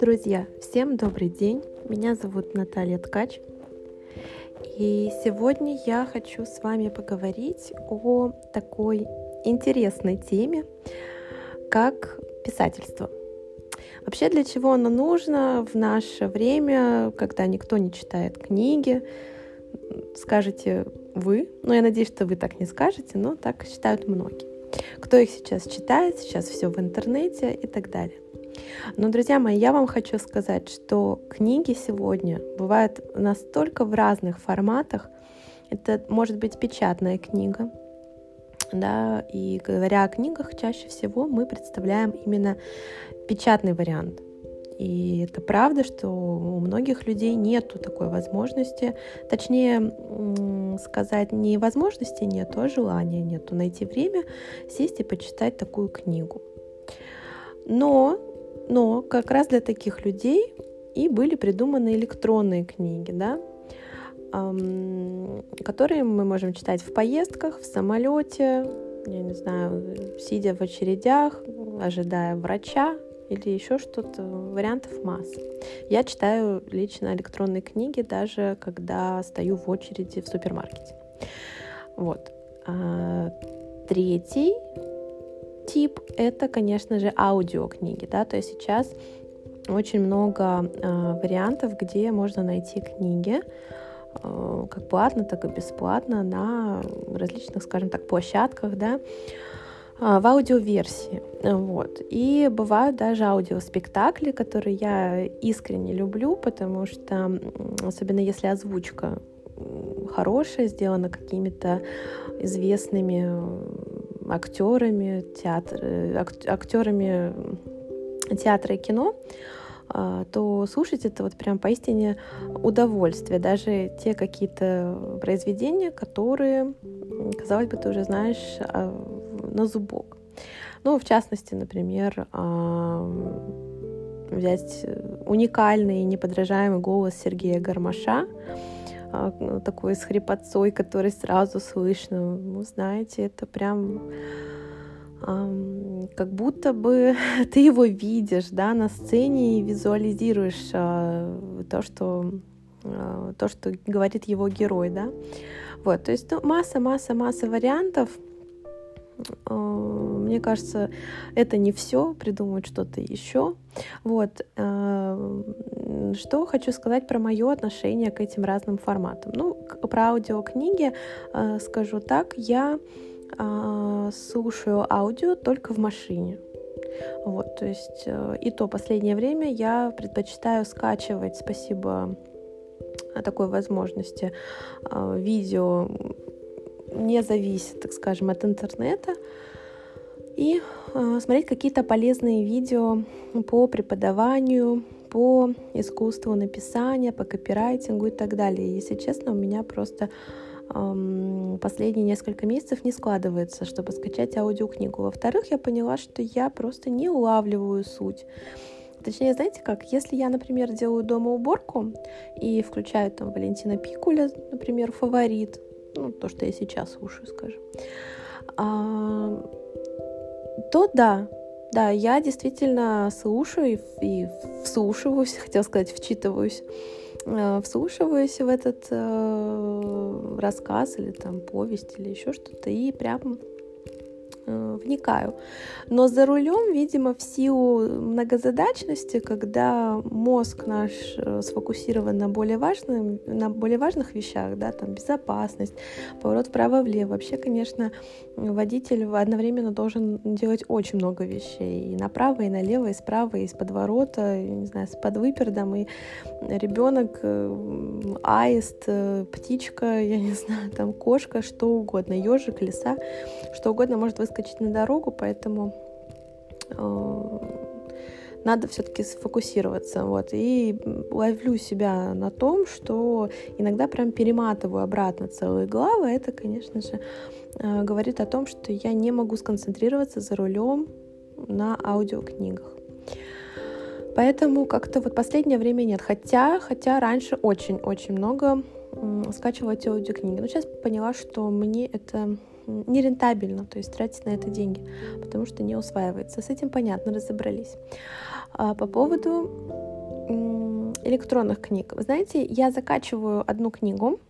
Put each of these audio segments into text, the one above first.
Друзья, всем добрый день. Меня зовут Наталья Ткач. И сегодня я хочу с вами поговорить о такой интересной теме, как писательство. Вообще, для чего оно нужно в наше время, когда никто не читает книги, скажете вы, но я надеюсь, что вы так не скажете, но так считают многие. Кто их сейчас читает, сейчас все в интернете и так далее. Но, друзья мои, я вам хочу сказать, что книги сегодня бывают настолько в разных форматах. Это может быть печатная книга, да, и говоря о книгах, чаще всего мы представляем именно печатный вариант. И это правда, что у многих людей нету такой возможности, точнее сказать, не возможности нету, а желания нету найти время сесть и почитать такую книгу. Но но как раз для таких людей и были придуманы электронные книги, да, которые мы можем читать в поездках, в самолете, я не знаю, сидя в очередях, ожидая врача или еще что-то, вариантов масса. Я читаю лично электронные книги, даже когда стою в очереди в супермаркете. Вот. А, третий тип — это, конечно же, аудиокниги, да, то есть сейчас очень много э, вариантов, где можно найти книги, э, как платно, так и бесплатно на различных, скажем так, площадках, да, э, в аудиоверсии. Вот. И бывают даже аудиоспектакли, которые я искренне люблю, потому что, особенно если озвучка хорошая, сделана какими-то известными актерами, театр, э, актерами театра и кино, а, то слушать это вот прям поистине удовольствие. Даже те какие-то произведения, которые, казалось бы, ты уже знаешь а, на зубок. Ну, в частности, например, взять уникальный и неподражаемый голос Сергея Гармаша, а, такой с хрипотцой, который сразу слышно. Ну, знаете, это прям как будто бы ты его видишь, да, на сцене и визуализируешь а, то, что а, то, что говорит его герой, да. Вот, то есть ну, масса, масса, масса вариантов. Мне кажется, это не все, придумать что-то еще. Вот. Что хочу сказать про мое отношение к этим разным форматам. Ну, про аудиокниги э, скажу так, я э, слушаю аудио только в машине. Вот, то есть э, и то последнее время я предпочитаю скачивать, спасибо такой возможности, э, видео не зависит, так скажем, от интернета и э, смотреть какие-то полезные видео по преподаванию, по искусству написания, по копирайтингу и так далее. Если честно, у меня просто эм, последние несколько месяцев не складывается, чтобы скачать аудиокнигу. Во-вторых, я поняла, что я просто не улавливаю суть. Точнее, знаете как, если я, например, делаю дома уборку и включаю там Валентина Пикуля, например, фаворит, ну, то, что я сейчас слушаю, скажем, а, то да, да, я действительно слушаю и, вслушиваюсь, хотел сказать, вчитываюсь, э, вслушиваюсь в этот э, рассказ или там повесть или еще что-то и прям вникаю. Но за рулем, видимо, в силу многозадачности, когда мозг наш э, сфокусирован на более, важным, на более важных вещах, да, там безопасность, поворот вправо-влево, вообще, конечно, водитель одновременно должен делать очень много вещей. И направо, и налево, и справа, и из подворота, и, не знаю, с подвыпердом, и ребенок, э, аист, птичка, я не знаю, там кошка, что угодно, ежик, лиса, что угодно может выскочить выскочить на дорогу, поэтому э, надо все-таки сфокусироваться. Вот. И ловлю себя на том, что иногда прям перематываю обратно целые главы. Это, конечно же, э, говорит о том, что я не могу сконцентрироваться за рулем на аудиокнигах. Поэтому как-то вот последнее время нет. Хотя, хотя раньше очень-очень много скачивала эти аудиокниги. Но сейчас поняла, что мне это нерентабельно, то есть тратить на это деньги, потому что не усваивается. С этим понятно, разобрались. А по поводу электронных книг. Вы знаете, я закачиваю одну книгу,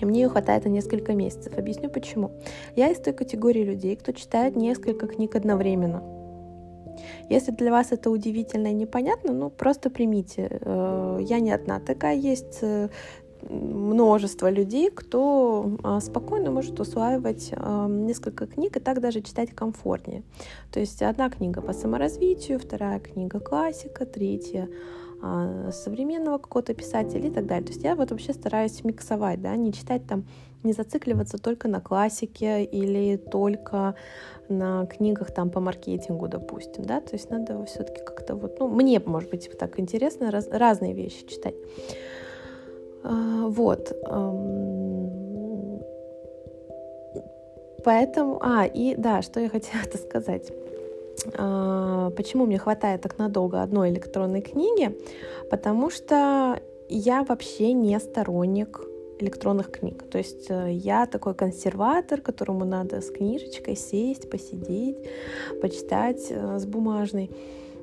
и мне ее хватает на несколько месяцев. Объясню почему. Я из той категории людей, кто читает несколько книг одновременно. Если для вас это удивительно и непонятно, ну просто примите. Э, я не одна такая, есть э, множество людей, кто а, спокойно может усваивать а, несколько книг и так даже читать комфортнее. То есть одна книга по саморазвитию, вторая книга классика, третья а, современного какого-то писателя и так далее. То есть я вот вообще стараюсь миксовать, да, не читать там, не зацикливаться только на классике или только на книгах там по маркетингу, допустим, да, то есть надо все-таки как-то вот, ну, мне, может быть, так интересно раз, разные вещи читать. А, вот. Поэтому, а, и да, что я хотела сказать. А, почему мне хватает так надолго одной электронной книги? Потому что я вообще не сторонник электронных книг. То есть э, я такой консерватор, которому надо с книжечкой сесть, посидеть, почитать э, с бумажной.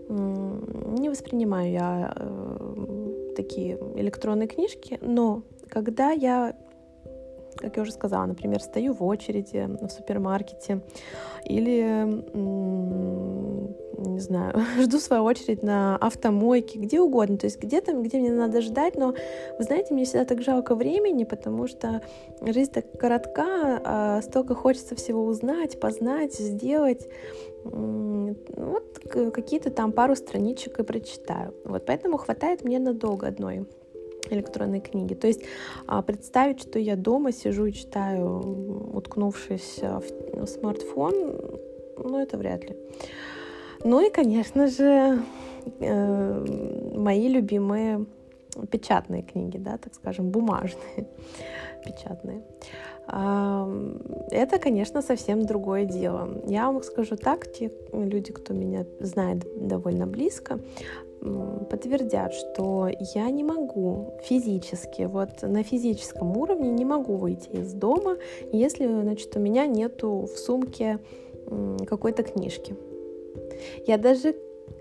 Не воспринимаю я э, такие электронные книжки, но когда я как я уже сказала, например, стою в очереди в супермаркете или, не знаю, жду свою очередь на автомойке, где угодно, то есть где там, где мне надо ждать, но, вы знаете, мне всегда так жалко времени, потому что жизнь так коротка, а столько хочется всего узнать, познать, сделать, вот какие-то там пару страничек и прочитаю. Вот поэтому хватает мне надолго одной электронной книги. То есть а, представить, что я дома сижу и читаю, уткнувшись в смартфон, ну это вряд ли. Ну и, конечно же, э, мои любимые печатные книги, да, так скажем, бумажные печатные. Это, конечно, совсем другое дело. Я вам скажу так, те люди, кто меня знает довольно близко, подтвердят, что я не могу физически, вот на физическом уровне не могу выйти из дома, если, значит, у меня нету в сумке какой-то книжки. Я даже,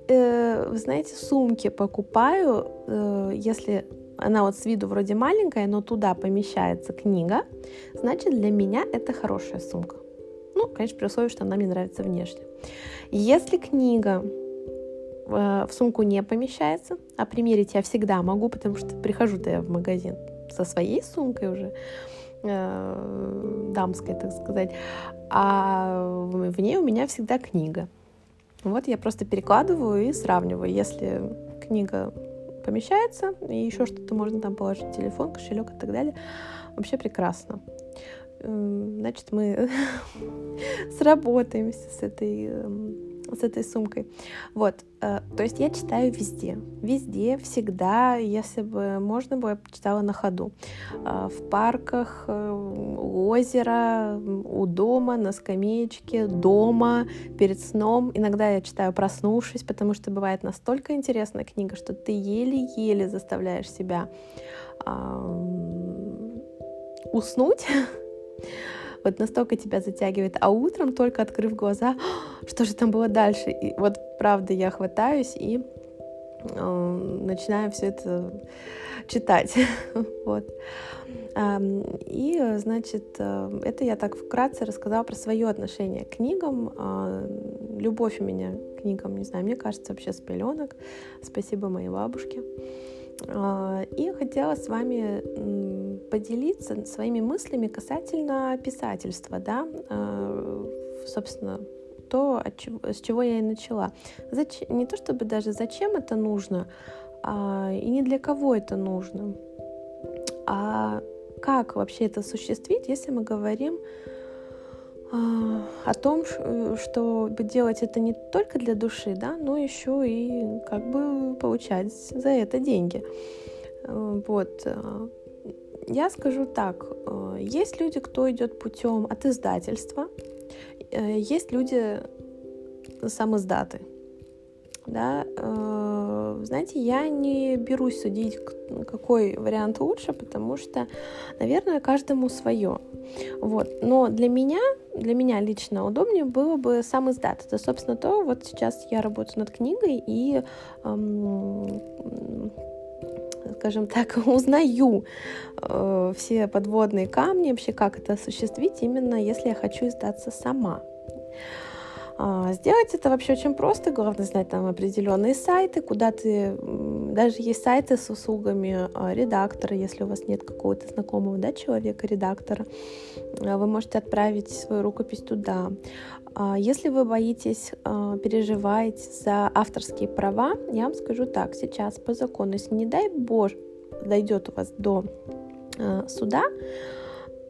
э, вы знаете, сумки покупаю, э, если она вот с виду вроде маленькая, но туда помещается книга, значит для меня это хорошая сумка. Ну, конечно, при условии, что она мне нравится внешне. Если книга э, в сумку не помещается, а примерить я всегда могу, потому что прихожу-то я в магазин со своей сумкой уже, э, дамской, так сказать, а в ней у меня всегда книга. Вот я просто перекладываю и сравниваю. Если книга помещается, и еще что-то можно там положить, телефон, кошелек и так далее. Вообще прекрасно. Значит, мы сработаемся с этой эм, с этой сумкой. Вот, э, то есть я читаю везде, везде, всегда, если бы можно было, я бы читала на ходу. Э, в парках, э, у озера, у дома, на скамеечке, дома, перед сном. Иногда я читаю проснувшись, потому что бывает настолько интересная книга, что ты еле-еле заставляешь себя уснуть, вот настолько тебя затягивает, а утром только открыв глаза, что же там было дальше, и вот правда я хватаюсь и э, начинаю все это читать, вот. И, значит, э, это я так вкратце рассказала про свое отношение к книгам. А, любовь у меня к книгам, не знаю, мне кажется, вообще с пеленок. Спасибо моей бабушке. А, и хотела с вами поделиться своими мыслями касательно писательства, да, а, собственно, то, с чего я и начала. Зачем, не то чтобы даже зачем это нужно, а, и не для кого это нужно, а как вообще это осуществить, если мы говорим а, о том, чтобы делать это не только для души, да, но еще и как бы получать за это деньги. Вот. Э, я скажу так, э, есть люди, кто идет путем от издательства, есть люди сам издаты. Да, знаете, я не берусь судить, какой вариант лучше, потому что, наверное, каждому свое. Вот. Но для меня для меня лично удобнее было бы сам издат. Это, собственно, то, вот сейчас я работаю над книгой и эм, скажем так, узнаю э, все подводные камни, вообще как это осуществить, именно если я хочу издаться сама. А, сделать это вообще очень просто, главное знать там определенные сайты, куда ты, даже есть сайты с услугами а, редактора, если у вас нет какого-то знакомого да, человека, редактора, а, вы можете отправить свою рукопись туда. Если вы боитесь, переживаете за авторские права, я вам скажу так, сейчас по закону, если не дай боже дойдет у вас до суда,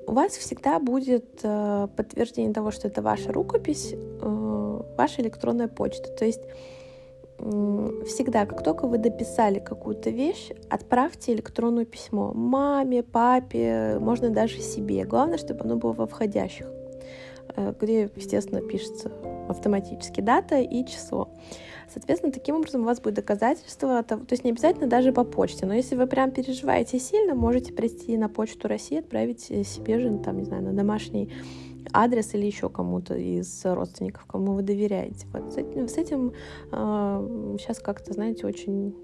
у вас всегда будет подтверждение того, что это ваша рукопись, ваша электронная почта. То есть всегда, как только вы дописали какую-то вещь, отправьте электронное письмо маме, папе, можно даже себе. Главное, чтобы оно было во входящих, где, естественно, пишется автоматически дата и число. Соответственно, таким образом у вас будет доказательство, то есть не обязательно даже по почте, но если вы прям переживаете сильно, можете прийти на почту России, отправить себе же, там, не знаю, на домашний адрес или еще кому-то из родственников, кому вы доверяете. Вот с этим, с этим э, сейчас как-то, знаете, очень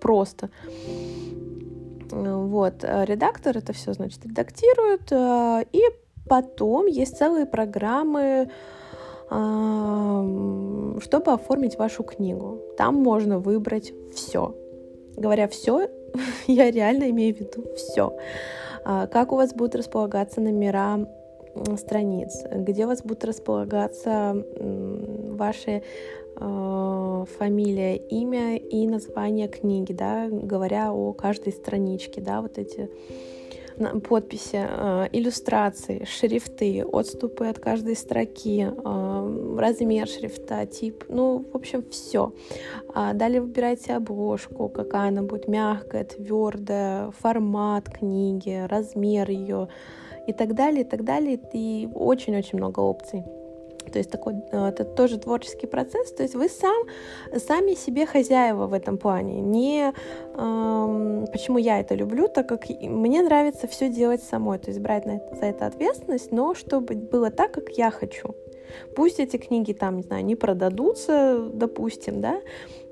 просто. Вот, редактор это все, значит, редактирует, э, и потом есть целые программы, чтобы оформить вашу книгу. Там можно выбрать все. Говоря все, я реально имею в виду все. А, как у вас будут располагаться номера страниц, где у вас будут располагаться ваши а, фамилия, имя и название книги, да, говоря о каждой страничке, да, вот эти подписи, э, иллюстрации, шрифты, отступы от каждой строки, э, размер шрифта, тип, ну, в общем, все. А далее выбирайте обложку, какая она будет мягкая, твердая, формат книги, размер ее и так далее, и так далее. И очень-очень много опций. То есть такой, э, это тоже творческий процесс. То есть вы сам, сами себе хозяева в этом плане. Не эм, почему я это люблю, так как мне нравится все делать самой. То есть брать на это, за это ответственность, но чтобы было так, как я хочу. Пусть эти книги там, не знаю, не продадутся, допустим, да,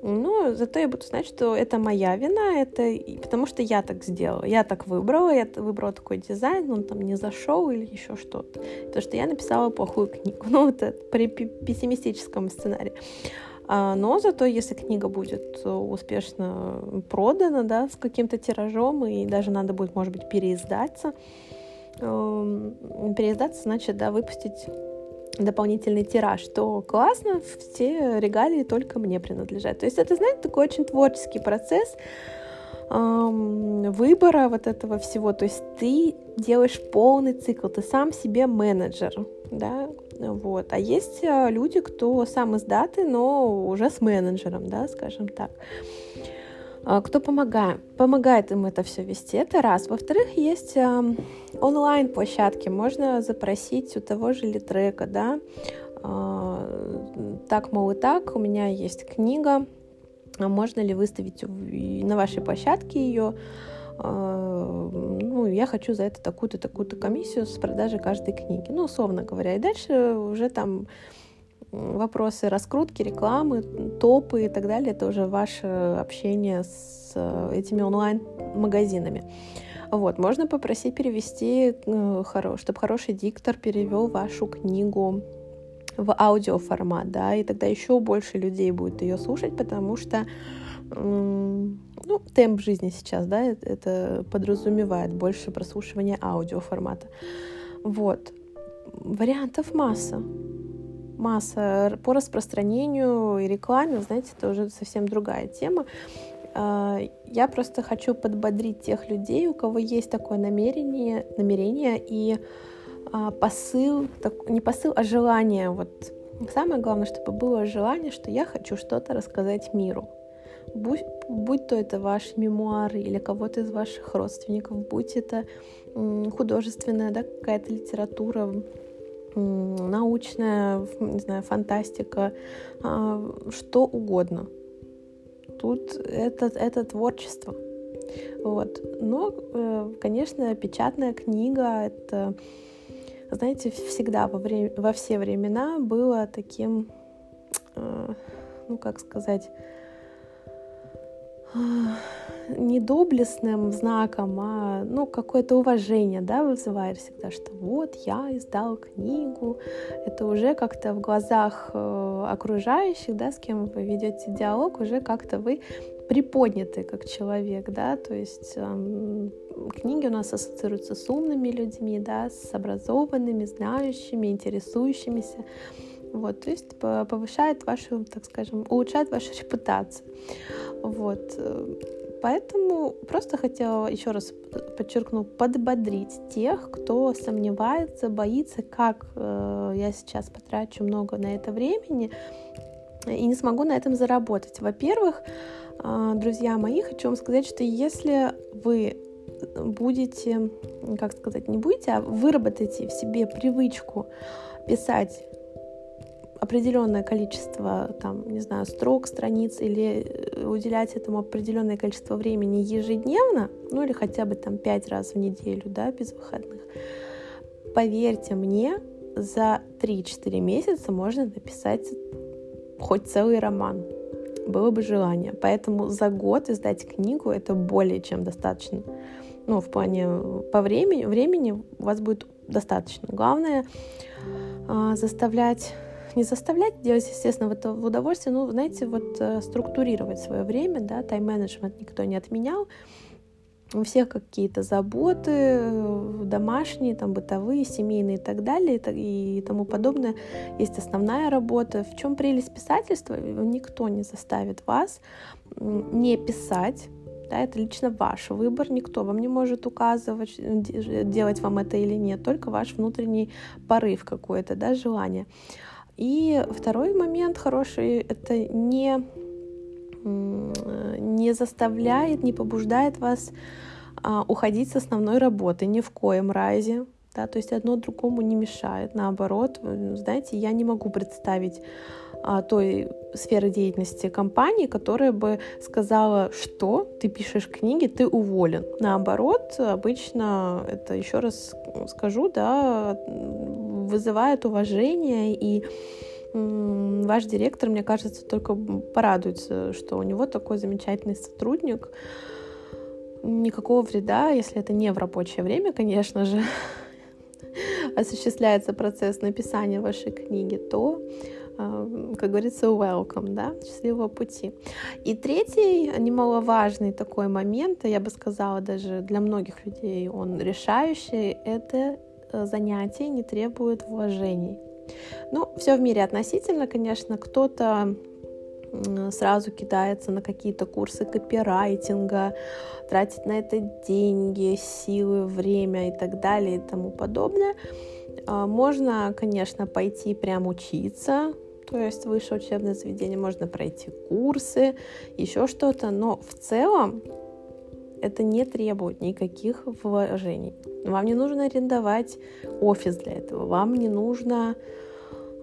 но зато я буду знать, что это моя вина, это потому что я так сделала, я так выбрала, я выбрала такой дизайн, он там не зашел или еще что-то, потому что я написала плохую книгу, ну это при пессимистическом сценарии. А, но зато, если книга будет успешно продана, да, с каким-то тиражом, и даже надо будет, может быть, переиздаться, эм, переиздаться, значит, да, выпустить дополнительный тираж, то классно, все регалии только мне принадлежат. То есть это, знаете, такой очень творческий процесс эм, выбора вот этого всего. То есть ты делаешь полный цикл, ты сам себе менеджер, да, вот. А есть э, люди, кто сам из даты, но уже с менеджером, да, скажем так. А, кто помогает, помогает им это все вести. Это раз. Во-вторых, есть онлайн-площадки. Можно запросить у того же Литрека, да, а, так, мол, и так, у меня есть книга, а можно ли выставить на вашей площадке ее? Ну, я хочу за это такую-то, такую-то комиссию с продажи каждой книги. Ну, условно говоря. И дальше уже там вопросы раскрутки, рекламы, топы и так далее, это уже ваше общение с э, этими онлайн-магазинами. Вот, можно попросить перевести, э, чтобы хороший диктор перевел вашу книгу в аудиоформат, да, и тогда еще больше людей будет ее слушать, потому что ну, темп жизни сейчас, да, это подразумевает больше прослушивания аудиоформата. Вот. Вариантов масса масса по распространению и рекламе, знаете, это уже совсем другая тема. А, я просто хочу подбодрить тех людей, у кого есть такое намерение, намерение и а, посыл, не посыл, а желание. Вот самое главное, чтобы было желание, что я хочу что-то рассказать миру. Будь, будь то это ваши мемуары или кого-то из ваших родственников, будь это художественная да, какая-то литература, научная, не знаю, фантастика, а, что угодно. Тут это, это творчество. Вот. Но, э, конечно, печатная книга — это знаете, всегда во, время, во все времена было таким, э, ну как сказать, э, не доблестным знаком, а ну, какое-то уважение да, вызывает всегда, что вот я издал книгу. Это уже как-то в глазах э, окружающих, да, с кем вы ведете диалог, уже как-то вы приподняты как человек, да, то есть э, книги у нас ассоциируются с умными людьми, да, с образованными, знающими, интересующимися. Вот, то есть повышает вашу, так скажем, улучшает вашу репутацию. Вот. Поэтому просто хотела еще раз подчеркну, подбодрить тех, кто сомневается, боится, как э, я сейчас потрачу много на это времени и не смогу на этом заработать. Во-первых, э, друзья мои, хочу вам сказать, что если вы будете, как сказать, не будете, а выработаете в себе привычку писать определенное количество, там, не знаю, строк, страниц или э, уделять этому определенное количество времени ежедневно, ну или хотя бы там пять раз в неделю, да, без выходных, поверьте мне, за 3-4 месяца можно написать хоть целый роман. Было бы желание. Поэтому за год издать книгу это более чем достаточно. Ну, в плане по времени, времени у вас будет достаточно. Главное а, заставлять не заставлять делать, естественно, в это в удовольствие, ну, знаете, вот э, структурировать свое время, да, тайм-менеджмент никто не отменял, у всех какие-то заботы э, домашние, там, бытовые, семейные и так далее и тому подобное. Есть основная работа. В чем прелесть писательства? Никто не заставит вас не писать, да, это лично ваш выбор, никто вам не может указывать, делать вам это или нет, только ваш внутренний порыв какой-то, да, желание. И второй момент хороший — это не, не заставляет, не побуждает вас а, уходить с основной работы ни в коем разе. Да, то есть одно другому не мешает. Наоборот, знаете, я не могу представить а, той сферы деятельности компании, которая бы сказала, что ты пишешь книги, ты уволен. Наоборот, обычно это еще раз скажу, да, вызывает уважение и ваш директор, мне кажется, только порадуется, что у него такой замечательный сотрудник. Никакого вреда, если это не в рабочее время, конечно же, осуществляется процесс написания вашей книги, то как говорится, welcome, да, счастливого пути. И третий, немаловажный такой момент, я бы сказала, даже для многих людей он решающий, это э, занятие не требует вложений. Ну, все в мире относительно, конечно, кто-то сразу кидается на какие-то курсы копирайтинга, тратит на это деньги, силы, время и так далее и тому подобное. А, можно, конечно, пойти прям учиться, то есть высшее учебное заведение, можно пройти курсы, еще что-то, но в целом это не требует никаких вложений. Вам не нужно арендовать офис для этого, вам не нужно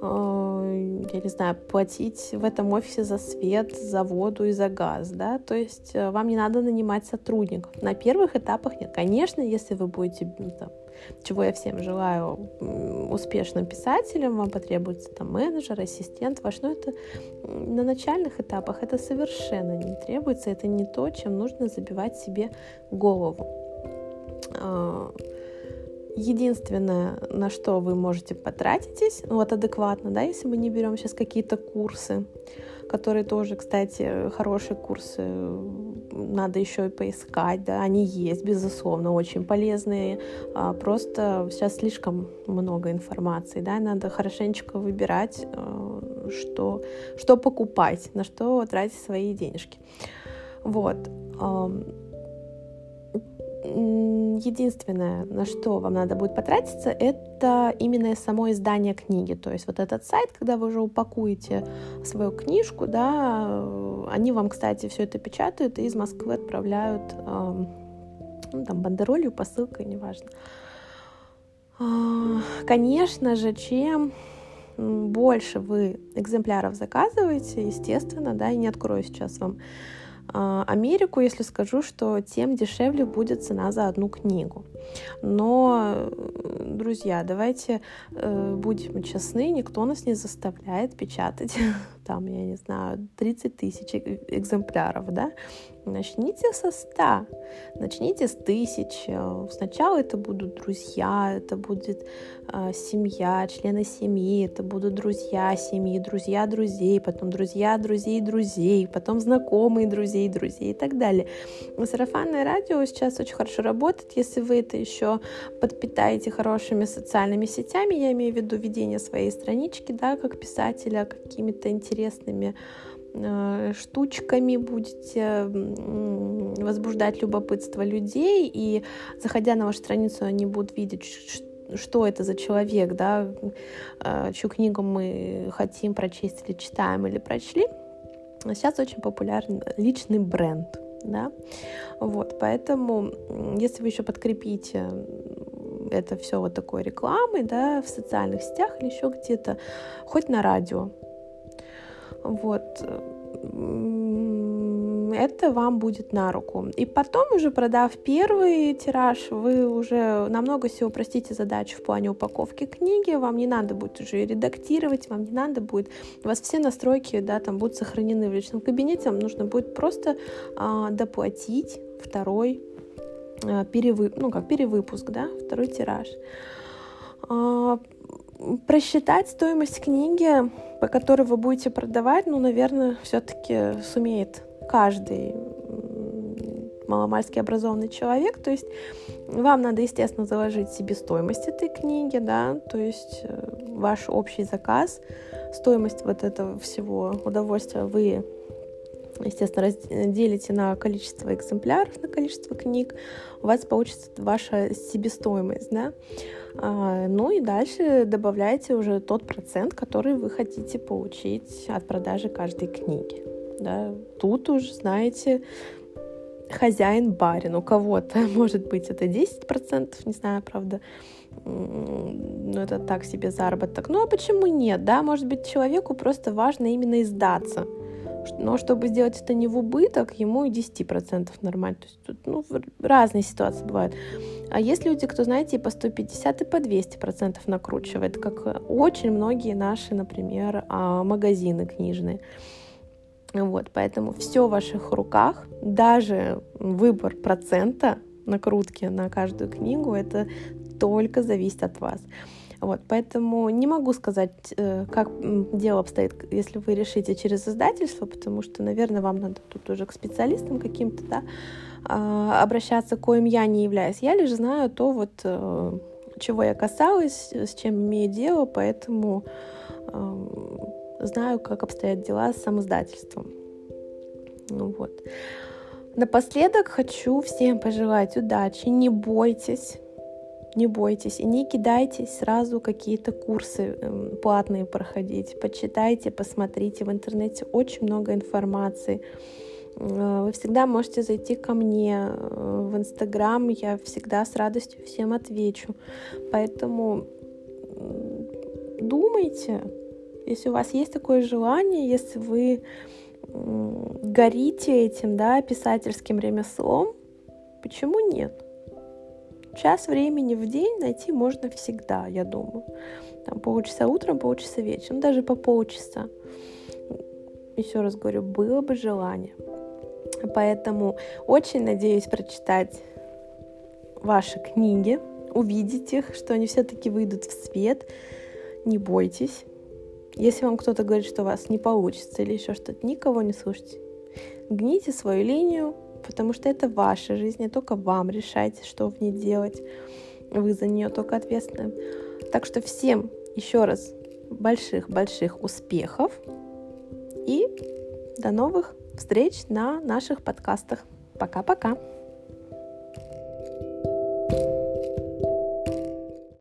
э, я не знаю, платить в этом офисе за свет, за воду и за газ, да, то есть э, вам не надо нанимать сотрудников. На первых этапах нет. Конечно, если вы будете там, чего я всем желаю успешным писателям, вам потребуется там менеджер, ассистент ваш, но это на начальных этапах это совершенно не требуется, это не то, чем нужно забивать себе голову. А, единственное, на что вы можете потратитесь, ну, вот адекватно, да, если мы не берем сейчас какие-то курсы, которые тоже, кстати, хорошие курсы, надо еще и поискать, да, они есть, безусловно, очень полезные, а, просто сейчас слишком много информации, да, надо хорошенечко выбирать, э, что, что покупать, на что тратить свои денежки. Вот единственное, на что вам надо будет потратиться, это именно само издание книги. То есть вот этот сайт, когда вы уже упакуете свою книжку, да, они вам, кстати, все это печатают и из Москвы отправляют ну, там, бандеролью, посылкой, неважно. А, конечно же, чем больше вы экземпляров заказываете, естественно, да, и не открою сейчас вам Америку, если скажу, что тем дешевле будет цена за одну книгу. Но, друзья, давайте э, будем честны, никто нас не заставляет печатать там, я не знаю, 30 тысяч экземпляров, да, начните со 100, начните с тысяч. Сначала это будут друзья, это будет э, семья, члены семьи, это будут друзья семьи, друзья друзей, потом друзья друзей друзей, потом знакомые друзей друзей и так далее. Сарафанное радио сейчас очень хорошо работает, если вы это еще подпитаете хорошими социальными сетями, я имею в виду ведение своей странички, да, как писателя, какими-то интересными Э, штучками будете возбуждать любопытство людей, и заходя на вашу страницу, они будут видеть, что это за человек, да, э, чью книгу мы хотим прочесть или читаем, или прочли. Сейчас очень популярен личный бренд, да, вот, поэтому, если вы еще подкрепите это все вот такой рекламой, да, в социальных сетях или еще где-то, хоть на радио, вот. Это вам будет на руку. И потом уже продав первый тираж, вы уже намного всего упростите задачу в плане упаковки книги. Вам не надо будет уже редактировать, вам не надо будет... У вас все настройки, да, там будут сохранены в личном кабинете. Вам нужно будет просто а, доплатить второй а, перевып... ну, как перевыпуск, да, второй тираж. Просчитать стоимость книги, по которой вы будете продавать, ну, наверное, все-таки сумеет каждый маломальски образованный человек, то есть вам надо, естественно, заложить себестоимость этой книги, да, то есть э, ваш общий заказ, стоимость вот этого всего удовольствия вы естественно, разделите на количество экземпляров, на количество книг, у вас получится ваша себестоимость, да. А, ну и дальше добавляйте уже тот процент, который вы хотите получить от продажи каждой книги. Да. Тут уже, знаете, хозяин барин. У кого-то, может быть, это 10%, не знаю, правда, ну, это так себе заработок. Ну, а почему нет, да? Может быть, человеку просто важно именно издаться. Но чтобы сделать это не в убыток, ему и 10% нормально. То есть тут ну, разные ситуации бывают. А есть люди, кто, знаете, и по 150, и по 200% накручивает, как очень многие наши, например, а, магазины книжные. Вот, поэтому все в ваших руках, даже выбор процента накрутки на каждую книгу, это только зависит от вас. Вот, поэтому не могу сказать, э, как дело обстоит, если вы решите через издательство, потому что, наверное, вам надо тут уже к специалистам каким-то, да, а, обращаться, коим я не являюсь. Я лишь знаю то, вот, э, чего я касалась, с чем имею дело, поэтому э, знаю, как обстоят дела с самоиздательством. Ну вот. Напоследок хочу всем пожелать удачи, не бойтесь, не бойтесь и не кидайтесь сразу какие-то курсы эм, платные проходить. Почитайте, посмотрите в интернете очень много информации. Э, вы всегда можете зайти ко мне э, в Инстаграм, я всегда с радостью всем отвечу. Поэтому думайте, если у вас есть такое желание, если вы горите этим, да, писательским ремеслом, почему нет? Час времени в день найти можно всегда, я думаю. Там полчаса утром, полчаса вечером, даже по полчаса. Еще раз говорю, было бы желание. Поэтому очень надеюсь прочитать ваши книги, увидеть их, что они все-таки выйдут в свет. Не бойтесь. Если вам кто-то говорит, что у вас не получится или еще что-то, никого не слушайте. Гните свою линию, потому что это ваша жизнь, и только вам решайте, что в ней делать. Вы за нее только ответственны. Так что всем еще раз больших-больших успехов и до новых встреч на наших подкастах. Пока-пока.